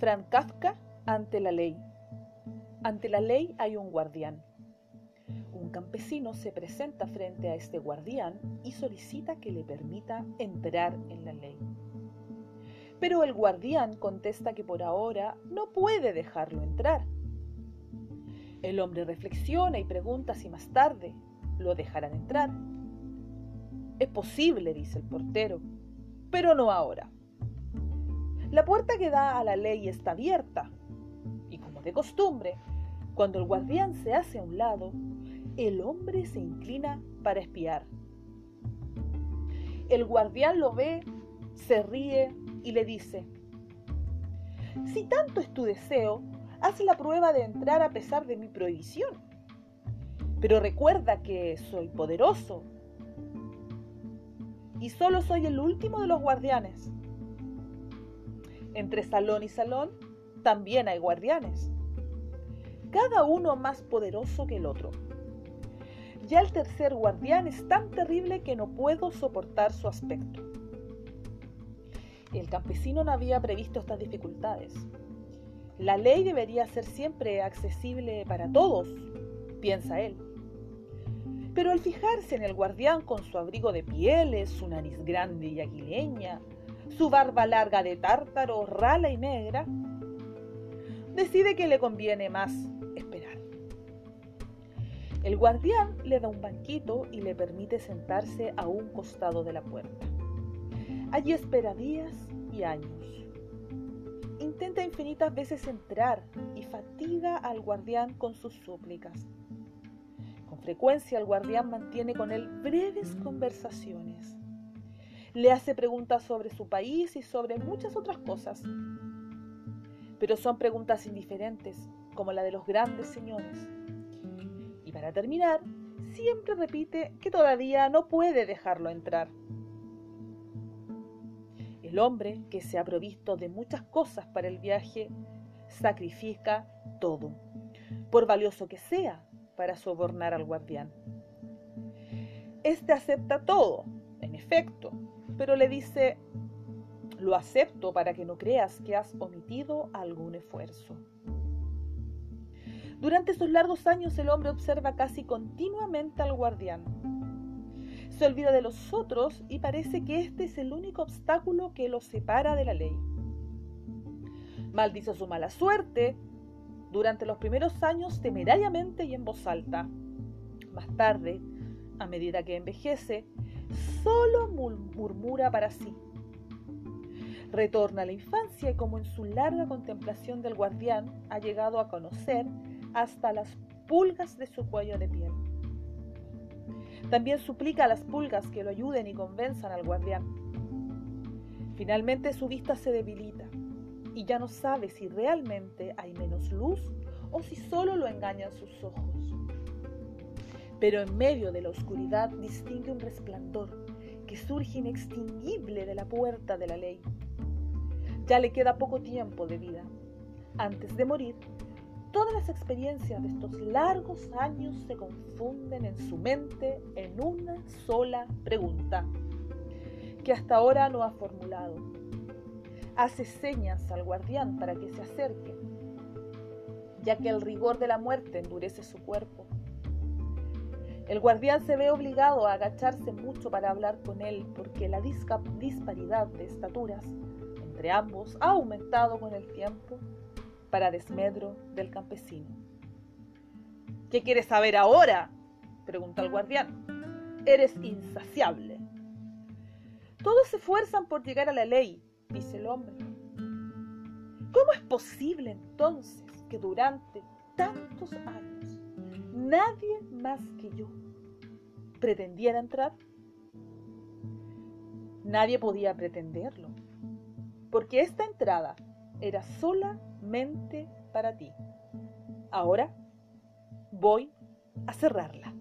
de Kafka ante la ley. Ante la ley hay un guardián. Un campesino se presenta frente a este guardián y solicita que le permita entrar en la ley. Pero el guardián contesta que por ahora no puede dejarlo entrar. El hombre reflexiona y pregunta si más tarde lo dejarán entrar. Es posible, dice el portero, pero no ahora. La puerta que da a la ley está abierta y como de costumbre, cuando el guardián se hace a un lado, el hombre se inclina para espiar. El guardián lo ve, se ríe y le dice, si tanto es tu deseo, haz la prueba de entrar a pesar de mi prohibición. Pero recuerda que soy poderoso y solo soy el último de los guardianes. Entre salón y salón también hay guardianes, cada uno más poderoso que el otro. Ya el tercer guardián es tan terrible que no puedo soportar su aspecto. El campesino no había previsto estas dificultades. La ley debería ser siempre accesible para todos, piensa él. Pero al fijarse en el guardián con su abrigo de pieles, su nariz grande y aguileña, su barba larga de tártaro, rala y negra, decide que le conviene más esperar. El guardián le da un banquito y le permite sentarse a un costado de la puerta. Allí espera días y años. Intenta infinitas veces entrar y fatiga al guardián con sus súplicas. Con frecuencia el guardián mantiene con él breves conversaciones. Le hace preguntas sobre su país y sobre muchas otras cosas. Pero son preguntas indiferentes, como la de los grandes señores. Y para terminar, siempre repite que todavía no puede dejarlo entrar. El hombre que se ha provisto de muchas cosas para el viaje sacrifica todo, por valioso que sea, para sobornar al guardián. Este acepta todo, en efecto, pero le dice, lo acepto para que no creas que has omitido algún esfuerzo. Durante esos largos años el hombre observa casi continuamente al guardián, se olvida de los otros y parece que este es el único obstáculo que los separa de la ley. Maldice su mala suerte durante los primeros años temerariamente y en voz alta. Más tarde, a medida que envejece, solo murmura para sí. Retorna a la infancia y como en su larga contemplación del guardián ha llegado a conocer hasta las pulgas de su cuello de piel. También suplica a las pulgas que lo ayuden y convenzan al guardián. Finalmente su vista se debilita y ya no sabe si realmente hay menos luz o si solo lo engañan sus ojos. Pero en medio de la oscuridad distingue un resplandor que surge inextinguible de la puerta de la ley. Ya le queda poco tiempo de vida. Antes de morir, Todas las experiencias de estos largos años se confunden en su mente en una sola pregunta, que hasta ahora no ha formulado. Hace señas al guardián para que se acerque, ya que el rigor de la muerte endurece su cuerpo. El guardián se ve obligado a agacharse mucho para hablar con él porque la disparidad de estaturas entre ambos ha aumentado con el tiempo para desmedro del campesino. ¿Qué quieres saber ahora? pregunta el guardián. Eres insaciable. Todos se esfuerzan por llegar a la ley, dice el hombre. ¿Cómo es posible entonces que durante tantos años nadie más que yo pretendiera entrar? Nadie podía pretenderlo, porque esta entrada era sola mente para ti. Ahora voy a cerrarla.